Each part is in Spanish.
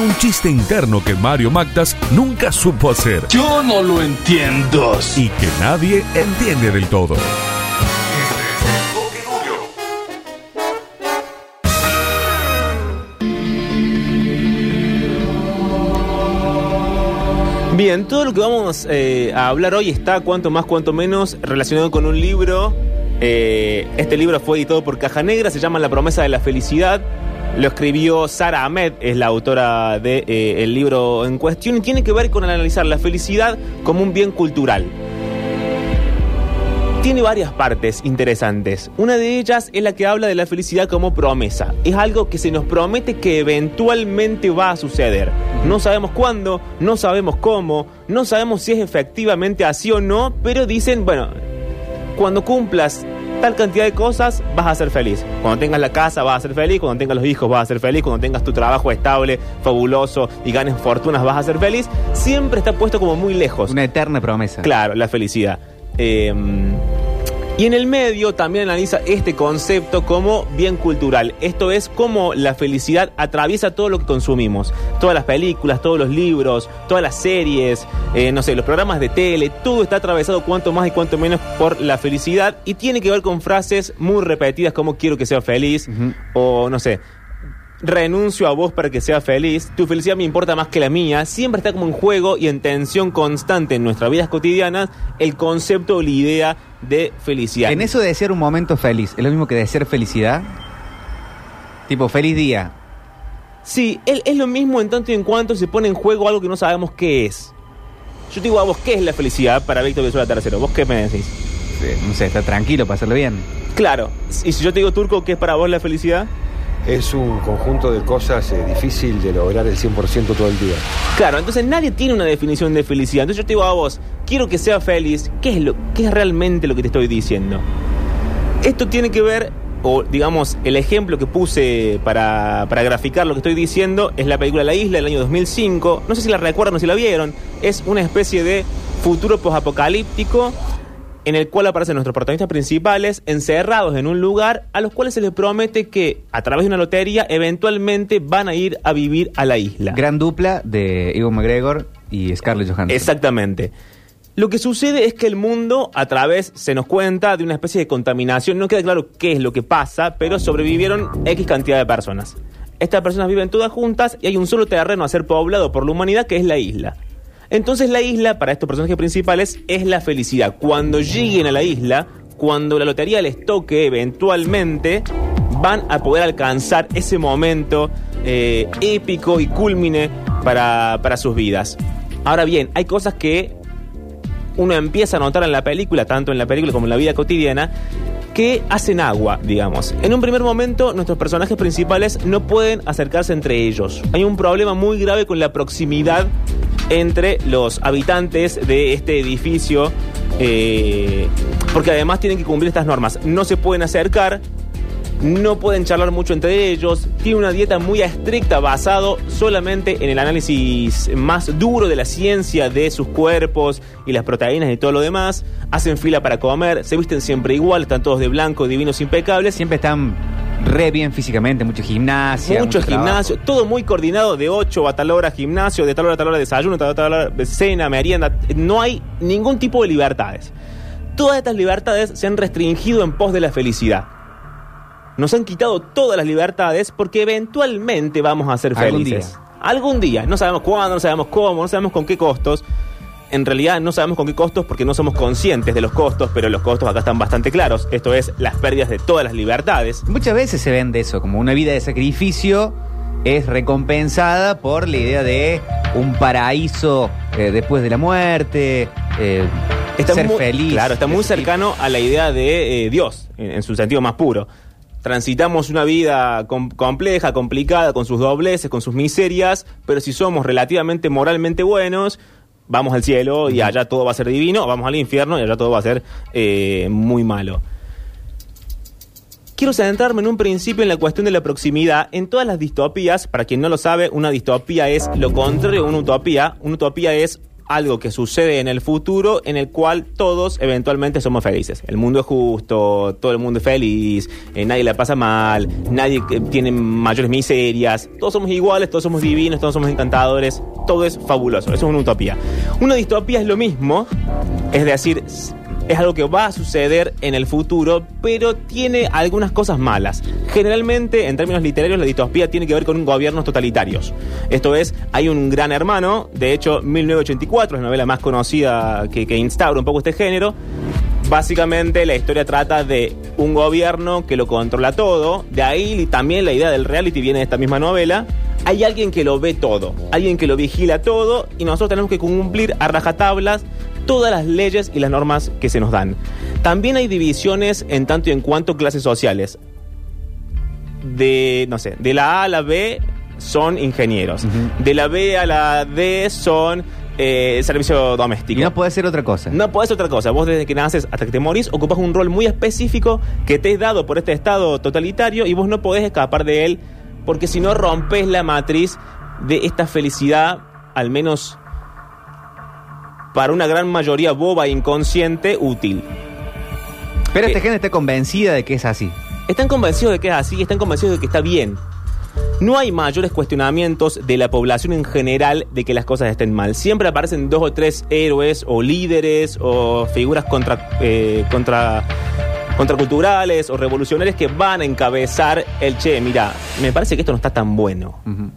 un chiste interno que Mario Magdas nunca supo hacer Yo no lo entiendo. y que nadie entiende del todo. Bien, todo lo que vamos eh, a hablar hoy está, cuanto más, cuanto menos, relacionado con un libro. Eh, este libro fue editado por Caja Negra, se llama La promesa de la felicidad. Lo escribió Sara Ahmed, es la autora del libro en cuestión, y tiene que ver con analizar la felicidad como un bien cultural. Tiene varias partes interesantes. Una de ellas es la que habla de la felicidad como promesa. Es algo que se nos promete que eventualmente va a suceder. No sabemos cuándo, no sabemos cómo, no sabemos si es efectivamente así o no, pero dicen, bueno, cuando cumplas tal cantidad de cosas, vas a ser feliz. Cuando tengas la casa, vas a ser feliz. Cuando tengas los hijos, vas a ser feliz. Cuando tengas tu trabajo estable, fabuloso y ganes fortunas, vas a ser feliz. Siempre está puesto como muy lejos. Una eterna promesa. Claro, la felicidad. Eh, y en el medio también analiza este concepto como bien cultural. Esto es cómo la felicidad atraviesa todo lo que consumimos. Todas las películas, todos los libros, todas las series, eh, no sé, los programas de tele, todo está atravesado cuanto más y cuanto menos por la felicidad y tiene que ver con frases muy repetidas como quiero que sea feliz o no sé, renuncio a vos para que sea feliz, tu felicidad me importa más que la mía, siempre está como en juego y en tensión constante en nuestras vidas cotidianas el concepto o la idea de felicidad. En eso de desear un momento feliz, ¿es lo mismo que desear felicidad? Tipo, feliz día. Sí, es, es lo mismo en tanto y en cuanto se pone en juego algo que no sabemos qué es. Yo te digo a vos, ¿qué es la felicidad para Víctor Venezuela Tercero? ¿Vos qué me decís? No sé, está tranquilo para hacerlo bien. Claro, y si yo te digo turco, ¿qué es para vos la felicidad? Es un conjunto de cosas eh, difícil de lograr el 100% todo el día. Claro, entonces nadie tiene una definición de felicidad. Entonces yo te digo a vos, quiero que sea feliz. ¿Qué es, lo, qué es realmente lo que te estoy diciendo? Esto tiene que ver, o digamos, el ejemplo que puse para, para graficar lo que estoy diciendo es la película La Isla del año 2005. No sé si la recuerdan o si la vieron. Es una especie de futuro posapocalíptico en el cual aparecen nuestros protagonistas principales encerrados en un lugar a los cuales se les promete que a través de una lotería eventualmente van a ir a vivir a la isla. Gran dupla de Ewan McGregor y Scarlett Johansson. Exactamente. Lo que sucede es que el mundo, a través, se nos cuenta, de una especie de contaminación. No queda claro qué es lo que pasa, pero sobrevivieron X cantidad de personas. Estas personas viven todas juntas y hay un solo terreno a ser poblado por la humanidad que es la isla. Entonces la isla, para estos personajes principales, es la felicidad. Cuando lleguen a la isla, cuando la lotería les toque eventualmente, van a poder alcanzar ese momento eh, épico y culmine para, para sus vidas. Ahora bien, hay cosas que uno empieza a notar en la película, tanto en la película como en la vida cotidiana, que hacen agua, digamos. En un primer momento, nuestros personajes principales no pueden acercarse entre ellos. Hay un problema muy grave con la proximidad entre los habitantes de este edificio, eh, porque además tienen que cumplir estas normas. No se pueden acercar, no pueden charlar mucho entre ellos, tienen una dieta muy estricta basado solamente en el análisis más duro de la ciencia de sus cuerpos y las proteínas y todo lo demás, hacen fila para comer, se visten siempre igual, están todos de blanco, divinos, impecables. Siempre están re bien físicamente, mucho gimnasia. Mucho trabajo. gimnasio, todo muy coordinado de 8 a tal hora gimnasio, de tal hora a tal hora desayuno, de tal hora a tal hora cena, merienda. No hay ningún tipo de libertades. Todas estas libertades se han restringido en pos de la felicidad. Nos han quitado todas las libertades porque eventualmente vamos a ser Algún felices. día. Algún día. No sabemos cuándo, no sabemos cómo, no sabemos con qué costos. En realidad no sabemos con qué costos porque no somos conscientes de los costos, pero los costos acá están bastante claros. Esto es las pérdidas de todas las libertades. Muchas veces se vende eso, como una vida de sacrificio es recompensada por la idea de un paraíso eh, después de la muerte, eh, ser muy, feliz. Claro, está muy tipo. cercano a la idea de eh, Dios, en, en su sentido más puro. Transitamos una vida com- compleja, complicada, con sus dobleces, con sus miserias, pero si somos relativamente moralmente buenos, vamos al cielo y allá todo va a ser divino, vamos al infierno y allá todo va a ser eh, muy malo. Quiero centrarme en un principio en la cuestión de la proximidad. En todas las distopías, para quien no lo sabe, una distopía es lo contrario a una utopía. Una utopía es algo que sucede en el futuro en el cual todos eventualmente somos felices. El mundo es justo, todo el mundo es feliz, eh, nadie la pasa mal, nadie eh, tiene mayores miserias, todos somos iguales, todos somos divinos, todos somos encantadores, todo es fabuloso. Eso es una utopía. Una distopía es lo mismo, es decir, es algo que va a suceder en el futuro, pero tiene algunas cosas malas. Generalmente, en términos literarios, la distopía tiene que ver con gobiernos totalitarios. Esto es, hay un gran hermano, de hecho, 1984 es la novela más conocida que, que instaura un poco este género. Básicamente la historia trata de un gobierno que lo controla todo, de ahí también la idea del reality viene de esta misma novela. Hay alguien que lo ve todo, alguien que lo vigila todo y nosotros tenemos que cumplir a rajatablas todas las leyes y las normas que se nos dan. También hay divisiones en tanto y en cuanto clases sociales. De, no sé, de la A a la B son ingenieros. De la B a la D son eh, servicio doméstico. Y no puede ser otra cosa. No podés otra cosa. Vos desde que naces hasta que te morís ocupas un rol muy específico que te es dado por este estado totalitario y vos no podés escapar de él porque si no rompes la matriz de esta felicidad, al menos para una gran mayoría boba e inconsciente, útil. Pero Eh, esta gente está convencida de que es así. Están convencidos de que es así, están convencidos de que está bien. No hay mayores cuestionamientos de la población en general de que las cosas estén mal. Siempre aparecen dos o tres héroes o líderes o figuras contra, eh, contra, contraculturales o revolucionarias que van a encabezar el che, mira, me parece que esto no está tan bueno. Ujú.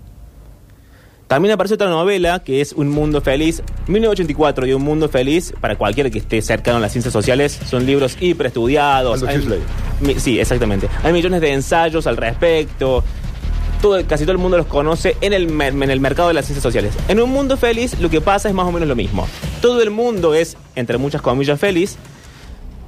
También aparece otra novela que es Un Mundo Feliz. 1984 y Un Mundo Feliz, para cualquiera que esté cercano a las ciencias sociales, son libros hiper estudiados. Aldous Huxley. Sí, exactamente. Hay millones de ensayos al respecto. Todo, casi todo el mundo los conoce en el, en el mercado de las ciencias sociales. En Un Mundo Feliz lo que pasa es más o menos lo mismo. Todo el mundo es, entre muchas comillas, feliz.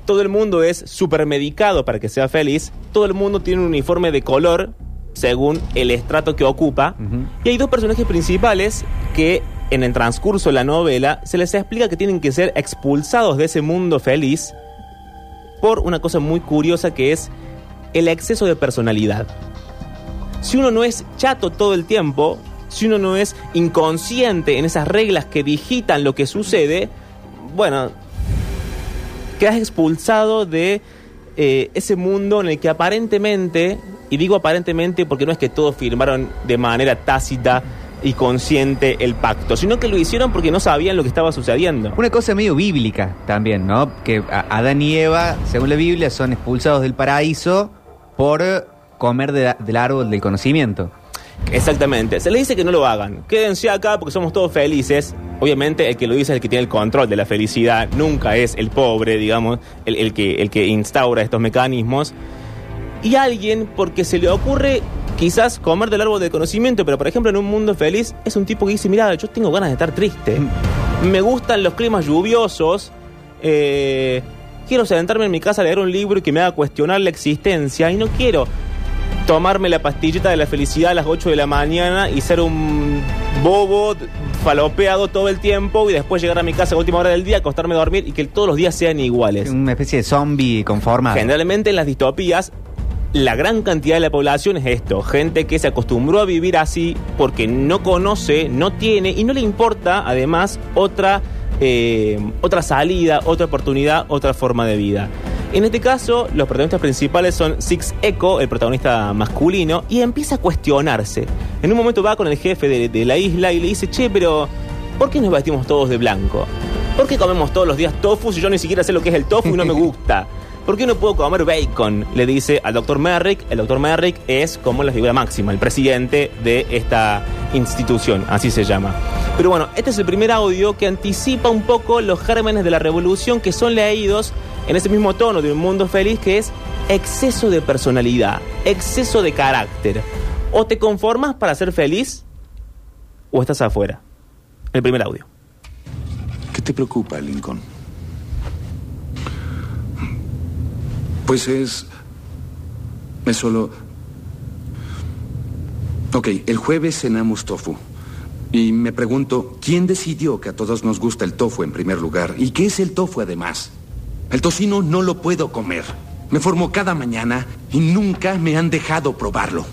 Todo el mundo es supermedicado para que sea feliz. Todo el mundo tiene un uniforme de color según el estrato que ocupa. Y hay dos personajes principales que en el transcurso de la novela se les explica que tienen que ser expulsados de ese mundo feliz por una cosa muy curiosa que es el exceso de personalidad. Si uno no es chato todo el tiempo, si uno no es inconsciente en esas reglas que digitan lo que sucede, bueno, quedas expulsado de eh, ese mundo en el que aparentemente, y digo aparentemente porque no es que todos firmaron de manera tácita y consciente el pacto, sino que lo hicieron porque no sabían lo que estaba sucediendo. Una cosa medio bíblica también, ¿no? Que Adán y Eva, según la Biblia, son expulsados del paraíso por comer de- del árbol del conocimiento. Exactamente. Se les dice que no lo hagan. Quédense acá porque somos todos felices. Obviamente el que lo dice es el que tiene el control de la felicidad. Nunca es el pobre, digamos, el, el que, el que instaura estos mecanismos. Y alguien, porque se le ocurre quizás comer del árbol del conocimiento, pero por ejemplo en un mundo feliz, es un tipo que dice, mira, yo tengo ganas de estar triste. Me gustan los climas lluviosos. eh, quiero sentarme en mi casa a leer un libro y que me haga cuestionar la existencia. Y no quiero tomarme la pastillita de la felicidad a las 8 de la mañana y ser un bobo falopeado todo el tiempo y después llegar a mi casa a última hora del día, acostarme a dormir y que todos los días sean iguales. Una especie de zombie conformado. Generalmente en las distopías, la gran cantidad de la población es esto, gente que se acostumbró a vivir así porque no conoce, no tiene y no le importa además otra, eh, otra salida, otra oportunidad, otra forma de vida. En este caso, los protagonistas principales son Six Echo, el protagonista masculino, y empieza a cuestionarse. En un momento va con el jefe de, de la isla y le dice, che, pero ¿por qué nos vestimos todos de blanco? ¿Por qué comemos todos los días tofu si yo ni siquiera sé lo que es el tofu y no me gusta? ¿Por qué no puedo comer bacon? Le dice al doctor Merrick. El doctor Merrick es como la figura máxima, el presidente de esta institución, así se llama. Pero bueno, este es el primer audio que anticipa un poco los gérmenes de la revolución que son leídos en ese mismo tono de un mundo feliz que es exceso de personalidad, exceso de carácter. O te conformas para ser feliz o estás afuera. El primer audio. ¿Qué te preocupa, Lincoln? Pues es Es solo... Ok, el jueves cenamos tofu. Y me pregunto, ¿quién decidió que a todos nos gusta el tofu en primer lugar? ¿Y qué es el tofu además? El tocino no lo puedo comer. Me formo cada mañana y nunca me han dejado probarlo.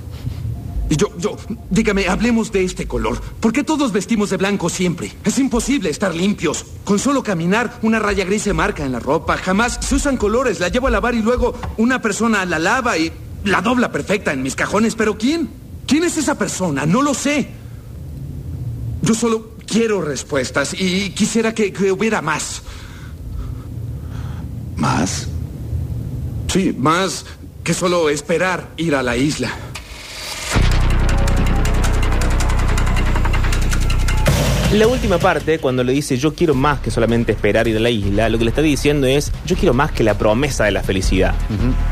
Yo, yo, dígame, hablemos de este color. ¿Por qué todos vestimos de blanco siempre? Es imposible estar limpios. Con solo caminar, una raya gris se marca en la ropa. Jamás se usan colores. La llevo a lavar y luego una persona la lava y la dobla perfecta en mis cajones. ¿Pero quién? ¿Quién es esa persona? No lo sé. Yo solo quiero respuestas y quisiera que, que hubiera más. ¿Más? Sí, más que solo esperar ir a la isla. La última parte, cuando le dice yo quiero más que solamente esperar ir a la isla, lo que le está diciendo es yo quiero más que la promesa de la felicidad.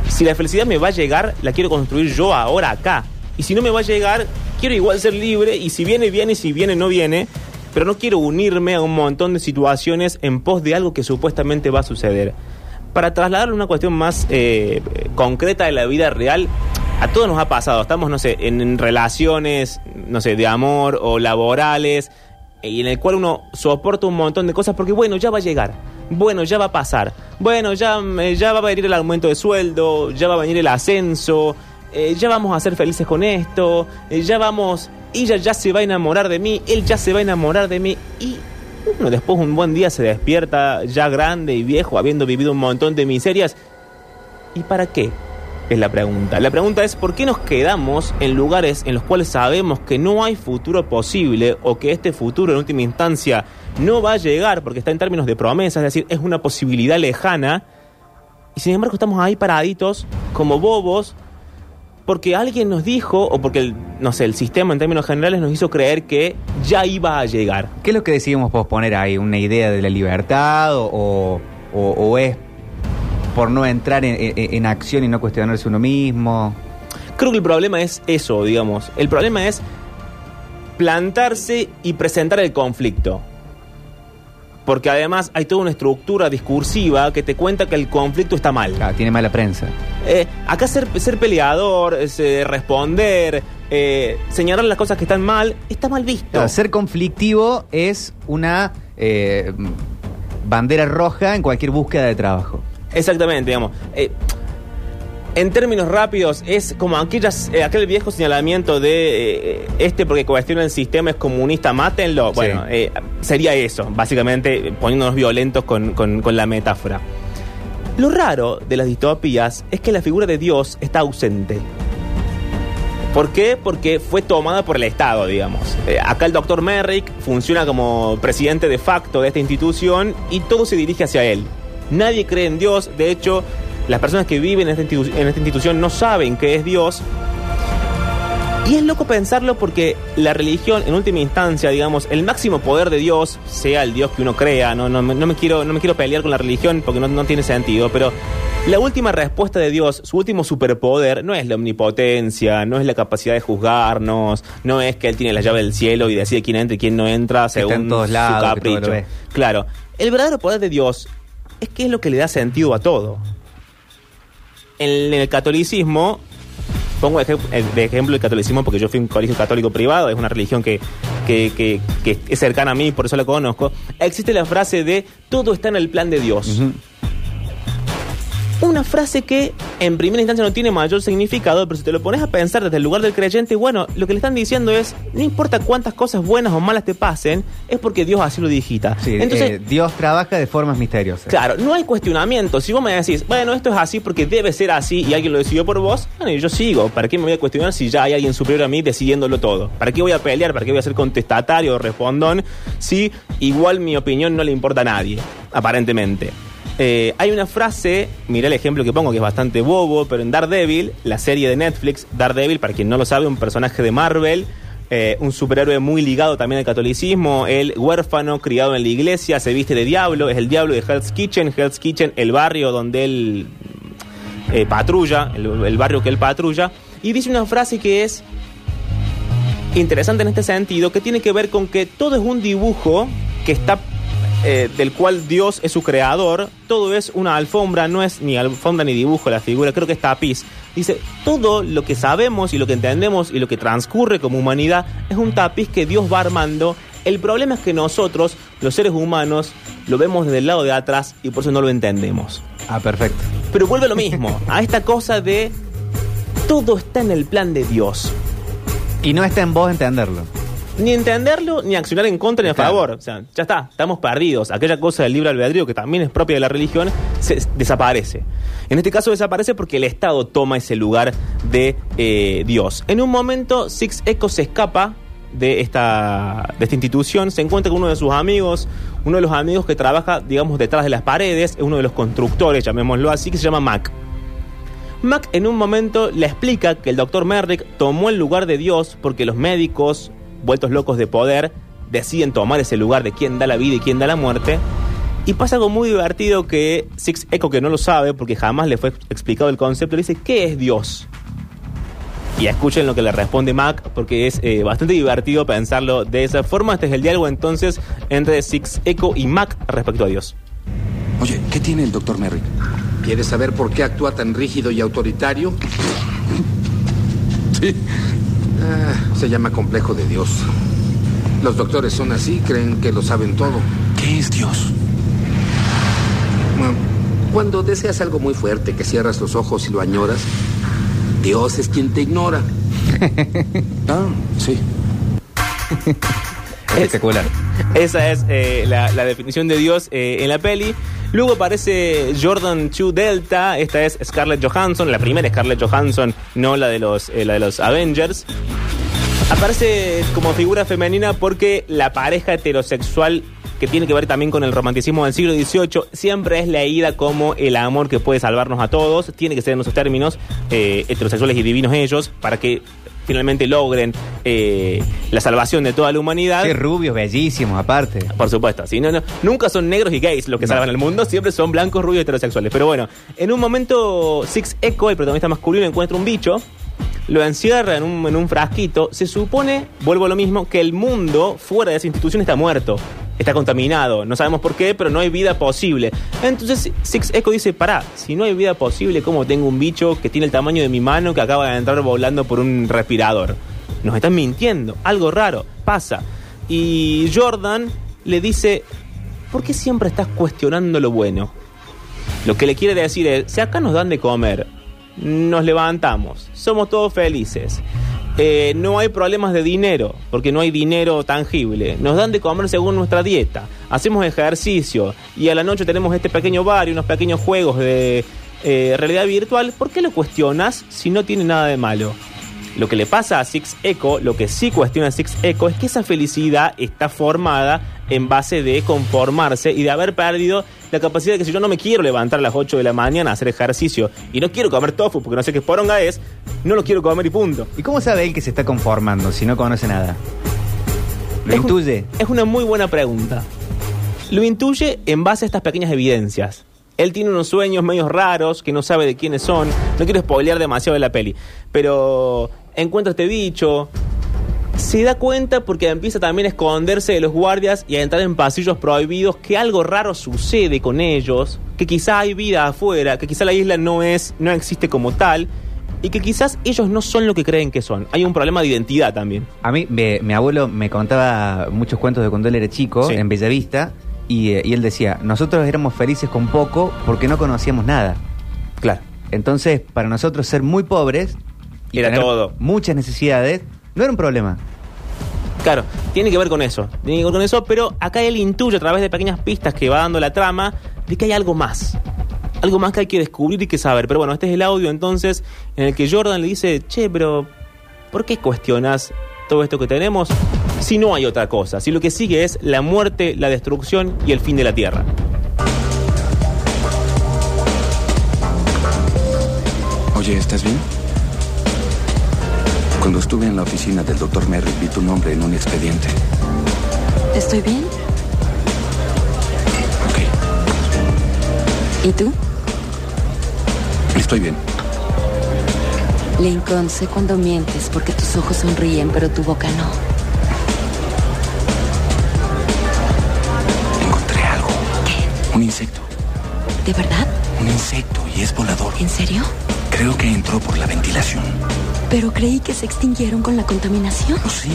Si la felicidad me va a llegar, la quiero construir yo ahora acá. Y si no me va a llegar, quiero igual ser libre y si viene, viene y si viene, no viene. Pero no quiero unirme a un montón de situaciones en pos de algo que supuestamente va a suceder. Para trasladarle una cuestión más eh, concreta de la vida real, a todos nos ha pasado. Estamos, no sé, en, en relaciones, no sé, de amor o laborales y en el cual uno soporta un montón de cosas porque, bueno, ya va a llegar, bueno, ya va a pasar, bueno, ya, eh, ya va a venir el aumento de sueldo, ya va a venir el ascenso, eh, ya vamos a ser felices con esto, eh, ya vamos, ella ya se va a enamorar de mí, él ya se va a enamorar de mí y uno después un buen día se despierta ya grande y viejo, habiendo vivido un montón de miserias. ¿Y para qué? Es la pregunta. La pregunta es ¿por qué nos quedamos en lugares en los cuales sabemos que no hay futuro posible o que este futuro en última instancia no va a llegar porque está en términos de promesas, es decir, es una posibilidad lejana y sin embargo estamos ahí paraditos como bobos porque alguien nos dijo o porque el, no sé, el sistema en términos generales nos hizo creer que ya iba a llegar. ¿Qué es lo que decidimos posponer ahí? ¿Una idea de la libertad o- o es por no entrar en, en- en acción y no cuestionarse uno mismo? Creo que el problema es eso, digamos. El problema es plantarse y presentar el conflicto. Porque además hay toda una estructura discursiva que te cuenta que el conflicto está mal. Claro, tiene mala prensa. Eh, acá ser, ser peleador, es, eh, responder, eh, señalar las cosas que están mal, está mal visto. Claro, ser conflictivo es una eh, bandera roja en cualquier búsqueda de trabajo. Exactamente, digamos. Eh, en términos rápidos, es como aquellas, eh, aquel viejo señalamiento de eh, este porque cuestiona el sistema es comunista, mátenlo. Bueno, Sí. eh, sería eso, básicamente poniéndonos violentos con, con- con la metáfora. Lo raro de las distopías es que la figura de Dios está ausente. ¿Por qué? Porque fue tomada por el Estado, digamos. Acá el doctor Merrick funciona como presidente de facto de esta institución y todo se dirige hacia él. Nadie cree en Dios, de hecho, las personas que viven en esta, institu- en esta institución no saben qué es Dios. Y es loco pensarlo porque la religión, en última instancia, digamos, el máximo poder de Dios, sea el Dios que uno crea, no, no, me- no me, quiero, no me quiero pelear con la religión porque no, no tiene sentido, pero la última respuesta de Dios, su último superpoder, no es la omnipotencia, no es la capacidad de juzgarnos, no es que Él tiene la llave del cielo y decide quién entra y quién no entra según en todos lados, su capricho. Claro, el verdadero poder de Dios es que es lo que le da sentido a todo. En el catolicismo, pongo de ej- de ejemplo el catolicismo porque yo fui a un colegio católico privado, es una religión que, que, que- que es cercana a mí, por eso la conozco. Existe la frase de todo está en el plan de Dios. Una frase que en primera instancia no tiene mayor significado, pero si te lo pones a pensar desde el lugar del creyente, bueno, lo que le están diciendo es, no importa cuántas cosas buenas o malas te pasen, es porque Dios así lo digita. Sí, Entonces, eh, Dios trabaja de formas misteriosas. Claro, no hay cuestionamiento. Si vos me decís, bueno, esto es así porque debe ser así y alguien lo decidió por vos, bueno, yo sigo. ¿Para qué me voy a cuestionar si ya hay alguien superior a mí decidiéndolo todo? ¿Para qué voy a pelear? ¿Para qué voy a ser contestatario o respondón si igual mi opinión no le importa a nadie? Aparentemente. Eh, hay una frase, mirá el ejemplo que pongo que es bastante bobo, pero en Daredevil, la serie de Netflix, Daredevil, para quien no lo sabe, un personaje de Marvel, eh, un superhéroe muy ligado también al catolicismo, el huérfano criado en la iglesia, se viste de diablo, es el diablo de Hell's Kitchen, Hell's Kitchen, el barrio donde él eh, patrulla, el, el barrio que él patrulla, y dice una frase que es interesante en este sentido, que tiene que ver con que todo es un dibujo que está eh, del cual Dios es su creador, todo es una alfombra, no es ni alfombra ni dibujo la figura, creo que es tapiz. Dice, todo lo que sabemos y lo que entendemos y lo que transcurre como humanidad es un tapiz que Dios va armando. El problema es que nosotros, los seres humanos, lo vemos desde el lado de atrás y por eso no lo entendemos. Ah, perfecto. Pero vuelve a lo mismo, a esta cosa de todo está en el plan de Dios. Y no está en vos entenderlo. Ni entenderlo, ni accionar en contra ni a Claro. favor. O sea, ya está, estamos perdidos. Aquella cosa del libre albedrío, que también es propia de la religión, se, desaparece. En este caso desaparece porque el Estado toma ese lugar de eh, Dios. En un momento, Six Echo se escapa de esta, de esta institución, se encuentra con uno de sus amigos, uno de los amigos que trabaja, digamos, detrás de las paredes, es uno de los constructores, llamémoslo así, que se llama Mac. Mac en un momento le explica que el doctor Merrick tomó el lugar de Dios porque los médicos, vueltos locos de poder, deciden tomar ese lugar de quién da la vida y quién da la muerte. Y pasa algo muy divertido que Six Echo, que no lo sabe porque jamás le fue explicado el concepto, le dice, ¿qué es Dios? Y escuchen lo que le responde Mac, porque es eh, bastante divertido pensarlo de esa forma. Este es el diálogo entonces entre Six Echo y Mac respecto a Dios. Oye, ¿qué tiene el doctor Merrick? ¿Quieres saber por qué actúa tan rígido y autoritario? Sí. Ah, se llama complejo de Dios. Los doctores son así, creen que lo saben todo. ¿Qué es Dios? Cuando deseas algo muy fuerte, que cierras los ojos y lo añoras, Dios es quien te ignora. Ah, sí. Espectacular. Esa es eh, la, la definición de Dios eh, en la peli. Luego aparece Jordan Chu Delta. Esta es Scarlett Johansson, la primera Scarlett Johansson, no la de los, eh, la de los Avengers. Aparece como figura femenina porque la pareja heterosexual que tiene que ver también con el romanticismo del siglo XVIII, siempre es leída como el amor que puede salvarnos a todos. Tiene que ser en esos términos, eh, heterosexuales y divinos ellos, para que finalmente logren eh, la salvación de toda la humanidad. Sí, rubios, bellísimos, aparte. Por supuesto, sí, no, no, nunca son negros y gays los que No. salvan el mundo, siempre son blancos, rubios y heterosexuales. Pero bueno, en un momento Six Echo, el protagonista masculino, encuentra un bicho, lo encierra en un, en un frasquito. Se supone, vuelvo a lo mismo, que el mundo fuera de esa institución está muerto, está contaminado. No sabemos por qué, pero no hay vida posible. Entonces Six Echo dice, pará, si no hay vida posible, ¿cómo tengo un bicho que tiene el tamaño de mi mano que acaba de entrar volando por un respirador? Nos están mintiendo, algo raro, pasa. Y Jordan le dice, ¿por qué siempre estás cuestionando lo bueno? Lo que le quiere decir es, si acá nos dan de comer, nos levantamos, somos todos felices, eh, no hay problemas de dinero, porque no hay dinero tangible, nos dan de comer según nuestra dieta, hacemos ejercicio y a la noche tenemos este pequeño bar y unos pequeños juegos de eh, realidad virtual, ¿por qué lo cuestionas si no tiene nada de malo? Lo que le pasa a Six Echo, lo que sí cuestiona Six Echo, es que esa felicidad está formada en base de conformarse y de haber perdido la capacidad de que si yo no me quiero levantar a las 8 de la mañana a hacer ejercicio y no quiero comer tofu porque no sé qué poronga es, no lo quiero comer y punto. ¿Y cómo sabe él que se está conformando si no conoce nada? ¿Lo Es un- intuye? es una muy buena pregunta. Lo intuye en base a estas pequeñas evidencias. Él tiene unos sueños medios raros que no sabe de quiénes son. No quiero spoilear demasiado de la peli. Pero encuentra este bicho. Se da cuenta porque empieza también a esconderse de los guardias y a entrar en pasillos prohibidos que algo raro sucede con ellos, que quizá hay vida afuera, que quizá la isla no es, no existe como tal, y que quizás ellos no son lo que creen que son. Hay un problema de identidad también. A mí, me- mi abuelo me contaba muchos cuentos de cuando él era chico, Sí. en Bellavista, y, eh, y él decía, nosotros éramos felices con poco porque no conocíamos nada. Claro. Entonces, para nosotros ser muy pobres y Era tener todo. muchas necesidades no era un problema. Claro, tiene que ver con eso. Tiene que ver con eso, pero acá él intuye a través de pequeñas pistas que va dando la trama de que hay algo más. Algo más que hay que descubrir y que saber. Pero bueno, este es el audio entonces en el que Jordan le dice, che, pero ¿por qué cuestionas todo esto que tenemos si no hay otra cosa? Si lo que sigue es la muerte, la destrucción y el fin de la Tierra. Oye, ¿estás bien? Cuando estuve en la oficina del doctor Merrick vi tu nombre en un expediente. ¿Estoy bien? Ok, ¿Y tú? estoy bien. Lincoln, sé cuando mientes porque tus ojos sonríen, pero tu boca no. Insecto. ¿De verdad? Un insecto y es volador. ¿En serio? Creo que entró por la ventilación. Pero creí que se extinguieron con la contaminación. Oh, sí.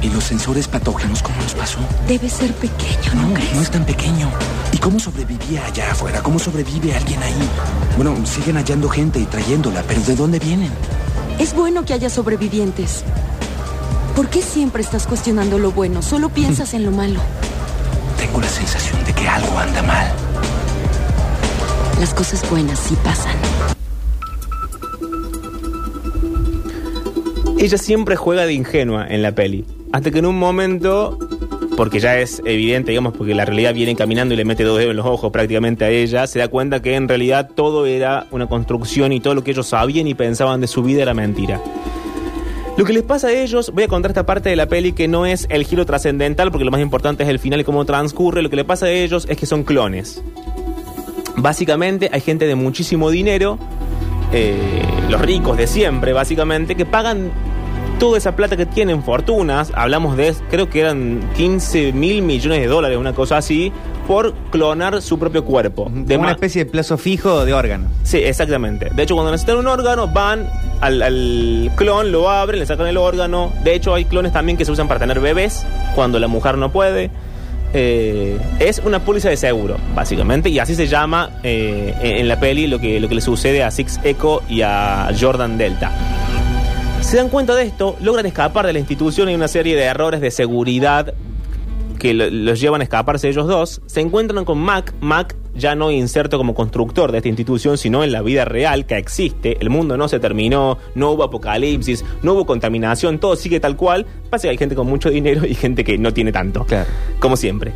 ¿Y los sensores patógenos cómo nos pasó? Debe ser pequeño, ¿no, No, crees? no es tan pequeño. ¿Y cómo sobrevivía allá afuera? ¿Cómo sobrevive alguien ahí? Bueno, siguen hallando gente y trayéndola, pero ¿de dónde vienen? Es bueno que haya sobrevivientes. ¿Por qué siempre estás cuestionando lo bueno? Solo piensas en lo malo. Tengo la sensación de que algo anda mal. Las cosas buenas sí pasan. Ella siempre juega de ingenua en la peli. Hasta que en un momento, porque ya es evidente, digamos, porque la realidad viene caminando y le mete dos dedos en los ojos prácticamente a ella, se da cuenta que en realidad todo era una construcción y todo lo que ellos sabían y pensaban de su vida era mentira. Lo que les pasa a ellos, voy a contar esta parte de la peli que no es el giro trascendental, porque lo más importante es el final y cómo transcurre. Lo que le pasa a ellos es que son clones. Básicamente hay gente de muchísimo dinero, eh, los ricos de siempre, básicamente, que pagan toda esa plata que tienen, fortunas, hablamos de, creo que eran 15 mil millones de dólares, una cosa así, por clonar su propio cuerpo. De una especie de plazo fijo de órgano. Sí, exactamente. De hecho, cuando necesitan un órgano, van al, al clon, lo abren, le sacan el órgano. De hecho, hay clones también que se usan para tener bebés cuando la mujer no puede. Eh, es una póliza de seguro, básicamente, y así se llama eh, en la peli lo que, lo que le sucede a Six Echo y a Jordan Delta. Se dan cuenta de esto, logran escapar de la institución y una serie de errores de seguridad que lo- los llevan a escaparse ellos dos, se encuentran con Mac, Mac ya no inserto como constructor de esta institución, sino en la vida real que existe, el mundo no se terminó, no hubo apocalipsis, no hubo contaminación, todo sigue tal cual, pasa que hay gente con mucho dinero y gente que no tiene tanto, Claro. como siempre.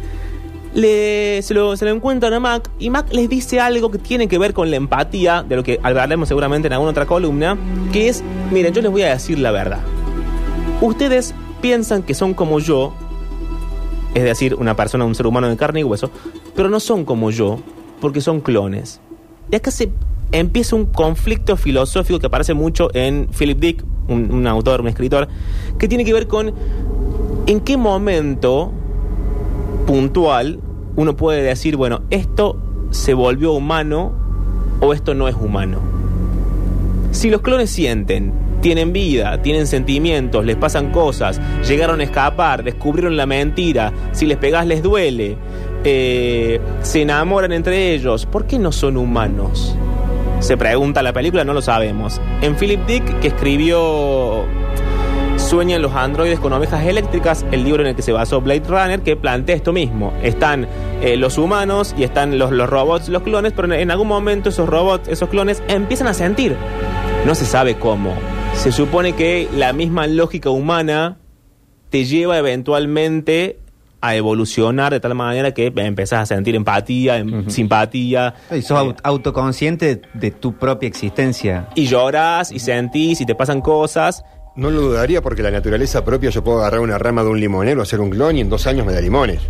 Le, se, lo, se lo encuentran a Mac y Mac les dice algo que tiene que ver con la empatía, de lo que hablaremos seguramente en alguna otra columna, que es, miren, yo les voy a decir la verdad. Ustedes piensan que son como yo, es decir, una persona, un ser humano de carne y hueso, pero no son como yo, porque son clones. Y acá se empieza un conflicto filosófico que aparece mucho en Philip Dick, un, un autor, un escritor, que tiene que ver con en qué momento puntual uno puede decir, bueno, esto se volvió humano o esto no es humano. Si los clones sienten, tienen vida, tienen sentimientos, les pasan cosas, llegaron a escapar, descubrieron la mentira, si les pegás les duele, eh, se enamoran entre ellos, ¿por qué no son humanos? Se pregunta la película, no lo sabemos. En Philip Dick, que escribió Sueñan los androides con ovejas eléctricas, el libro en el que se basó Blade Runner, que plantea esto mismo. Están eh, los humanos y están los, los robots, los clones, pero en, en algún momento esos robots, esos clones, empiezan a sentir. No se sabe cómo. Se supone que la misma lógica humana te lleva eventualmente a evolucionar de tal manera que empezás a sentir empatía, em- simpatía. Y sos aut- autoconsciente de tu propia existencia. Y lloras y sentís y te pasan cosas. No lo dudaría porque la naturaleza propia yo puedo agarrar una rama de un limonero, hacer un clon y en dos años me da limones.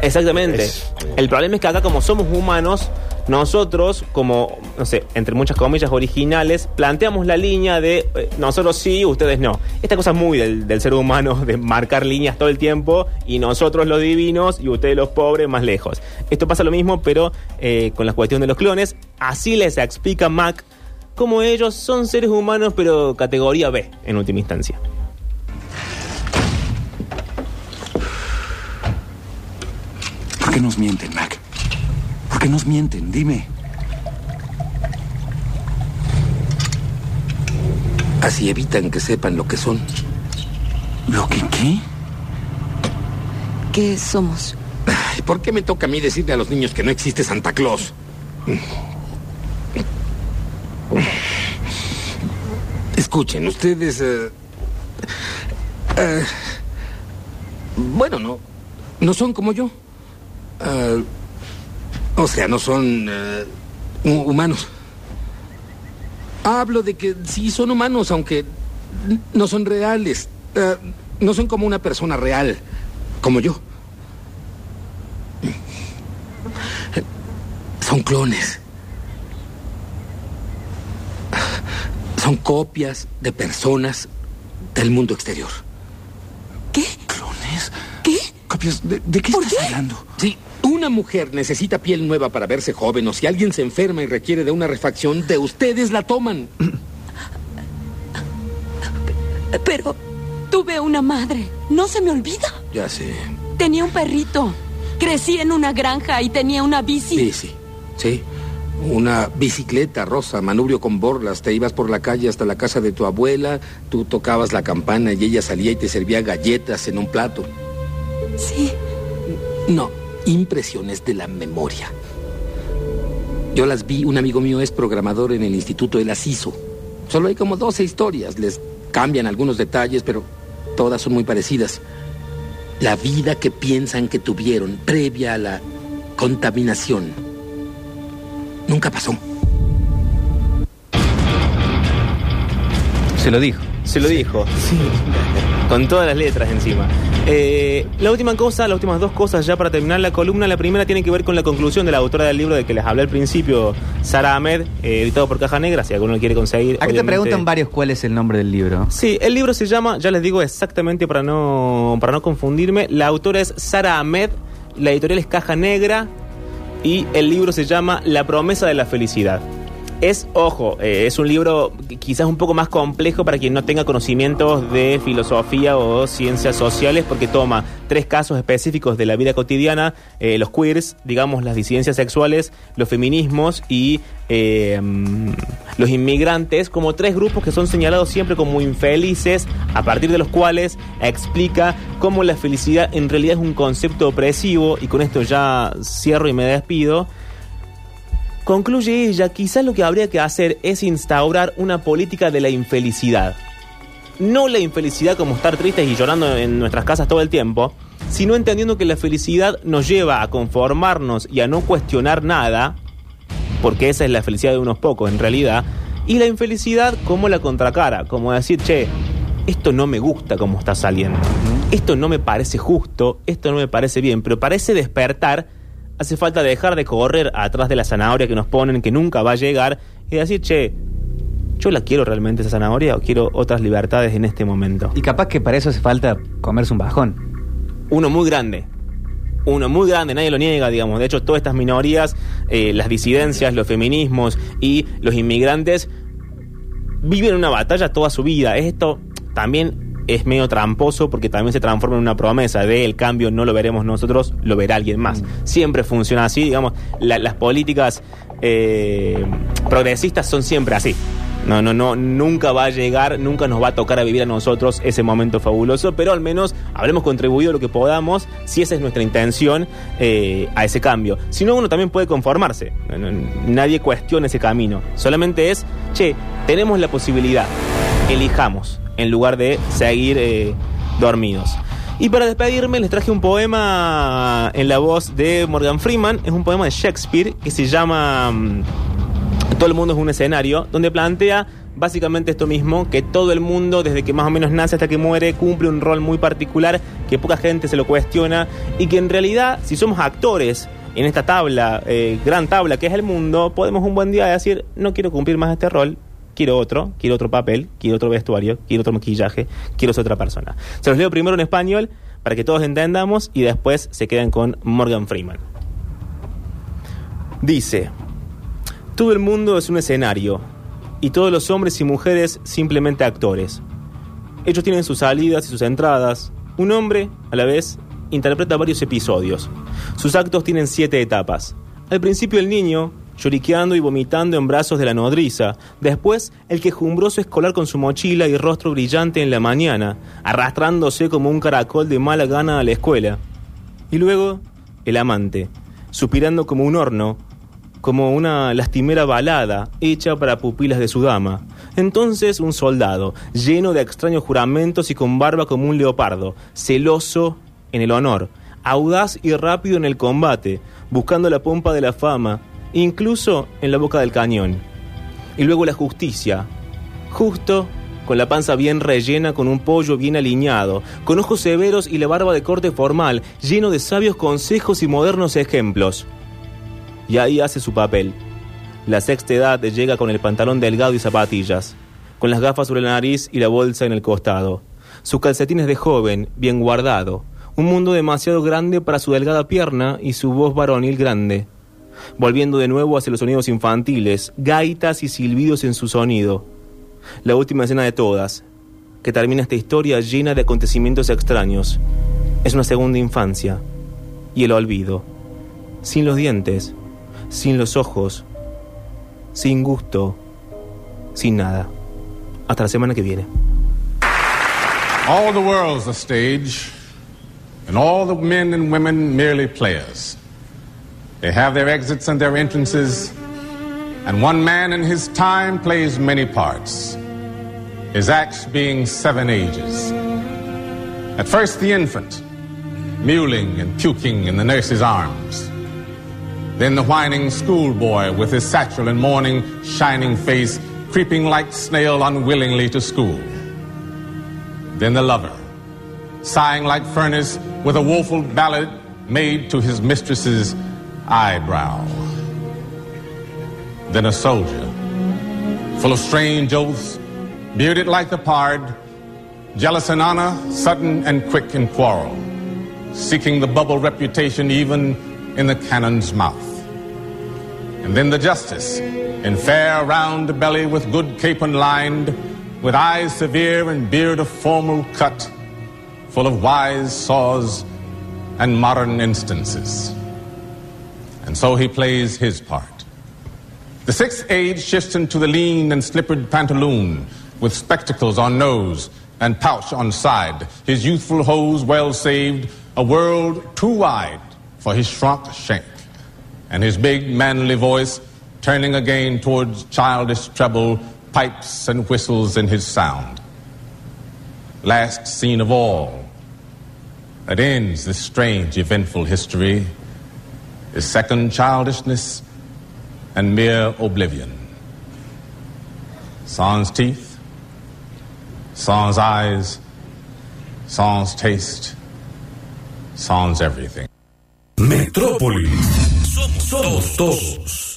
Exactamente. Es- El problema es que acá como somos humanos, nosotros como, no sé, entre muchas comillas originales, planteamos la línea de eh, nosotros sí, ustedes no. Esta cosa muy del, del ser humano, de marcar líneas todo el tiempo y nosotros los divinos y ustedes los pobres más lejos. Esto pasa lo mismo, pero eh, con la cuestión de los clones. Así les explica Mac cómo ellos son seres humanos, pero categoría B en última instancia. ¿Por qué nos mienten, Mac? ¿Por qué nos mienten? Dime. Así evitan que sepan lo que son. ¿Lo que qué? ¿Qué somos? Ay, ¿Por qué me toca a mí decirle a los niños que no existe Santa Claus? Escuchen, ustedes... eh, eh, bueno, no, no son como yo. Eh, o sea, no son eh, hu- humanos. Hablo de que sí son humanos, aunque no son reales. Eh, no son como una persona real, como yo. Son clones. Son copias de personas del mundo exterior. ¿Qué? ¿Clones? ¿Qué? Copias. ¿De, de qué ¿Por estás qué? hablando? Si una mujer necesita piel nueva para verse joven o si alguien se enferma y requiere de una refacción, de ustedes la toman. Pero tuve una madre. No se me olvida. Ya sé. Tenía un perrito. Crecí en una granja y tenía una bici. Bici. Sí. Una bicicleta rosa, manubrio con borlas. Te ibas por la calle hasta la casa de tu abuela, tú tocabas la campana y ella salía y te servía galletas en un plato. Sí. No, impresiones de la memoria. Yo las vi, un amigo mío es programador en el instituto, él las. Solo hay como 12 historias, les cambian algunos detalles, pero todas son muy parecidas. La vida que piensan que tuvieron previa a la contaminación nunca pasó. Se lo dijo. Se lo dijo, sí. Con todas las letras encima. Eh, la última cosa, las últimas dos cosas ya para terminar la columna. La primera tiene que ver con la conclusión de la autora del libro de que les hablé al principio, Sara Ahmed, eh, editado por Caja Negra, si alguno lo quiere conseguir. Acá te preguntan varios cuál es el nombre del libro. Sí, el libro se llama, ya les digo exactamente para no, para no confundirme, la autora es Sara Ahmed, la editorial es Caja Negra y el libro se llama La promesa de la felicidad. Es, ojo, eh, es un libro qui- quizás un poco más complejo para quien no tenga conocimientos de filosofía o ciencias sociales, porque toma tres casos específicos de la vida cotidiana, eh, los queers, digamos, las disidencias sexuales, los feminismos y eh, los inmigrantes, como tres grupos que son señalados siempre como infelices, a partir de los cuales explica cómo la felicidad en realidad es un concepto opresivo, y con esto ya cierro y me despido. Concluye ella, quizás lo que habría que hacer es instaurar una política de la infelicidad. No la infelicidad como estar tristes y llorando en nuestras casas todo el tiempo, sino entendiendo que la felicidad nos lleva a conformarnos y a no cuestionar nada, porque esa es la felicidad de unos pocos en realidad, y la infelicidad como la contracara, como decir, che, esto no me gusta como está saliendo, esto no me parece justo, esto no me parece bien, pero parece despertar, hace falta dejar de correr atrás de la zanahoria que nos ponen, que nunca va a llegar, y decir, che, yo la quiero realmente esa zanahoria o quiero otras libertades en este momento. Y capaz que para eso hace falta comerse un bajón. Uno muy grande. Uno muy grande, nadie lo niega, digamos. De hecho, todas estas minorías, eh, las disidencias, los feminismos y los inmigrantes, viven una batalla toda su vida. Esto también es medio tramposo porque también se transforma en una promesa de el cambio no lo veremos nosotros, lo verá alguien más. Siempre funciona así, digamos, la- las políticas eh, progresistas son siempre así. No, no, no, nunca va a llegar, nunca nos va a tocar a vivir a nosotros ese momento fabuloso, pero al menos habremos contribuido lo que podamos, si esa es nuestra intención, eh, a ese cambio. Si no, uno también puede conformarse. No, no, nadie cuestiona ese camino. Solamente es, che, tenemos la posibilidad, elijamos, en lugar de seguir eh, dormidos. Y para despedirme les traje un poema en la voz de Morgan Freeman, es un poema de Shakespeare que se llama... mm, todo el mundo es un escenario, donde plantea básicamente esto mismo, que todo el mundo, desde que más o menos nace hasta que muere, cumple un rol muy particular, que poca gente se lo cuestiona, y que en realidad, si somos actores en esta tabla, eh, gran tabla que es el mundo, podemos un buen día decir, no quiero cumplir más este rol, quiero otro, quiero otro papel, quiero otro vestuario, quiero otro maquillaje, quiero ser otra persona. Se los leo primero en español, para que todos entendamos, y después se quedan con Morgan Freeman. Dice, todo el mundo es un escenario y todos los hombres y mujeres simplemente actores. Ellos tienen sus salidas y sus entradas. Un hombre, a la vez, interpreta varios episodios. Sus actos tienen siete etapas. Al principio el niño, lloriqueando y vomitando en brazos de la nodriza. Después, el quejumbroso escolar con su mochila y rostro brillante en la mañana, arrastrándose como un caracol de mala gana a la escuela. Y luego, el amante, suspirando como un horno, como una lastimera balada hecha para pupilas de su dama. Entonces un soldado, lleno de extraños juramentos y con barba como un leopardo, celoso en el honor, audaz y rápido en el combate, buscando la pompa de la fama, incluso en la boca del cañón. Y luego la justicia, justo con la panza bien rellena, con un pollo bien alineado, con ojos severos y la barba de corte formal, lleno de sabios consejos y modernos ejemplos. Y ahí hace su papel. La sexta edad llega con el pantalón delgado y zapatillas, con las gafas sobre la nariz y la bolsa en el costado. Sus calcetines de joven, bien guardado, Un mundo demasiado grande para su delgada pierna y su voz varonil grande. Volviendo de nuevo hacia los sonidos infantiles, gaitas y silbidos en su sonido. La última escena de todas, que termina esta historia llena de acontecimientos extraños. Es una segunda infancia y el olvido. Sin los dientes, sin los ojos, sin gusto, sin nada. Hasta la semana que viene. All the world's a stage, and all the men and women merely players. They have their exits and their entrances, and one man in his time plays many parts, his acts being seven ages. At first, the infant, mewling and puking in the nurse's arms. Then the whining schoolboy with his satchel and morning shining face, creeping like snail unwillingly to school. Then the lover, sighing like furnace with a woeful ballad made to his mistress's eyebrow. Then a soldier, full of strange oaths, bearded like the pard, jealous in honor, sudden and quick in quarrel, seeking the bubble reputation even in the cannon's mouth. And then the justice, in fair round belly with good capon lined, with eyes severe and beard of formal cut, full of wise saws and modern instances. And so he plays his part. The sixth age shifts into the lean and slippered pantaloon, with spectacles on nose and pouch on side, his youthful hose well saved, a world too wide for his shrunk shank, and his big manly voice turning again towards childish treble pipes and whistles in his sound. Last scene of all that ends this strange, eventful history is second childishness and mere oblivion. Sans teeth, sans eyes, sans taste, sans everything. Metrópolis. Somos todos.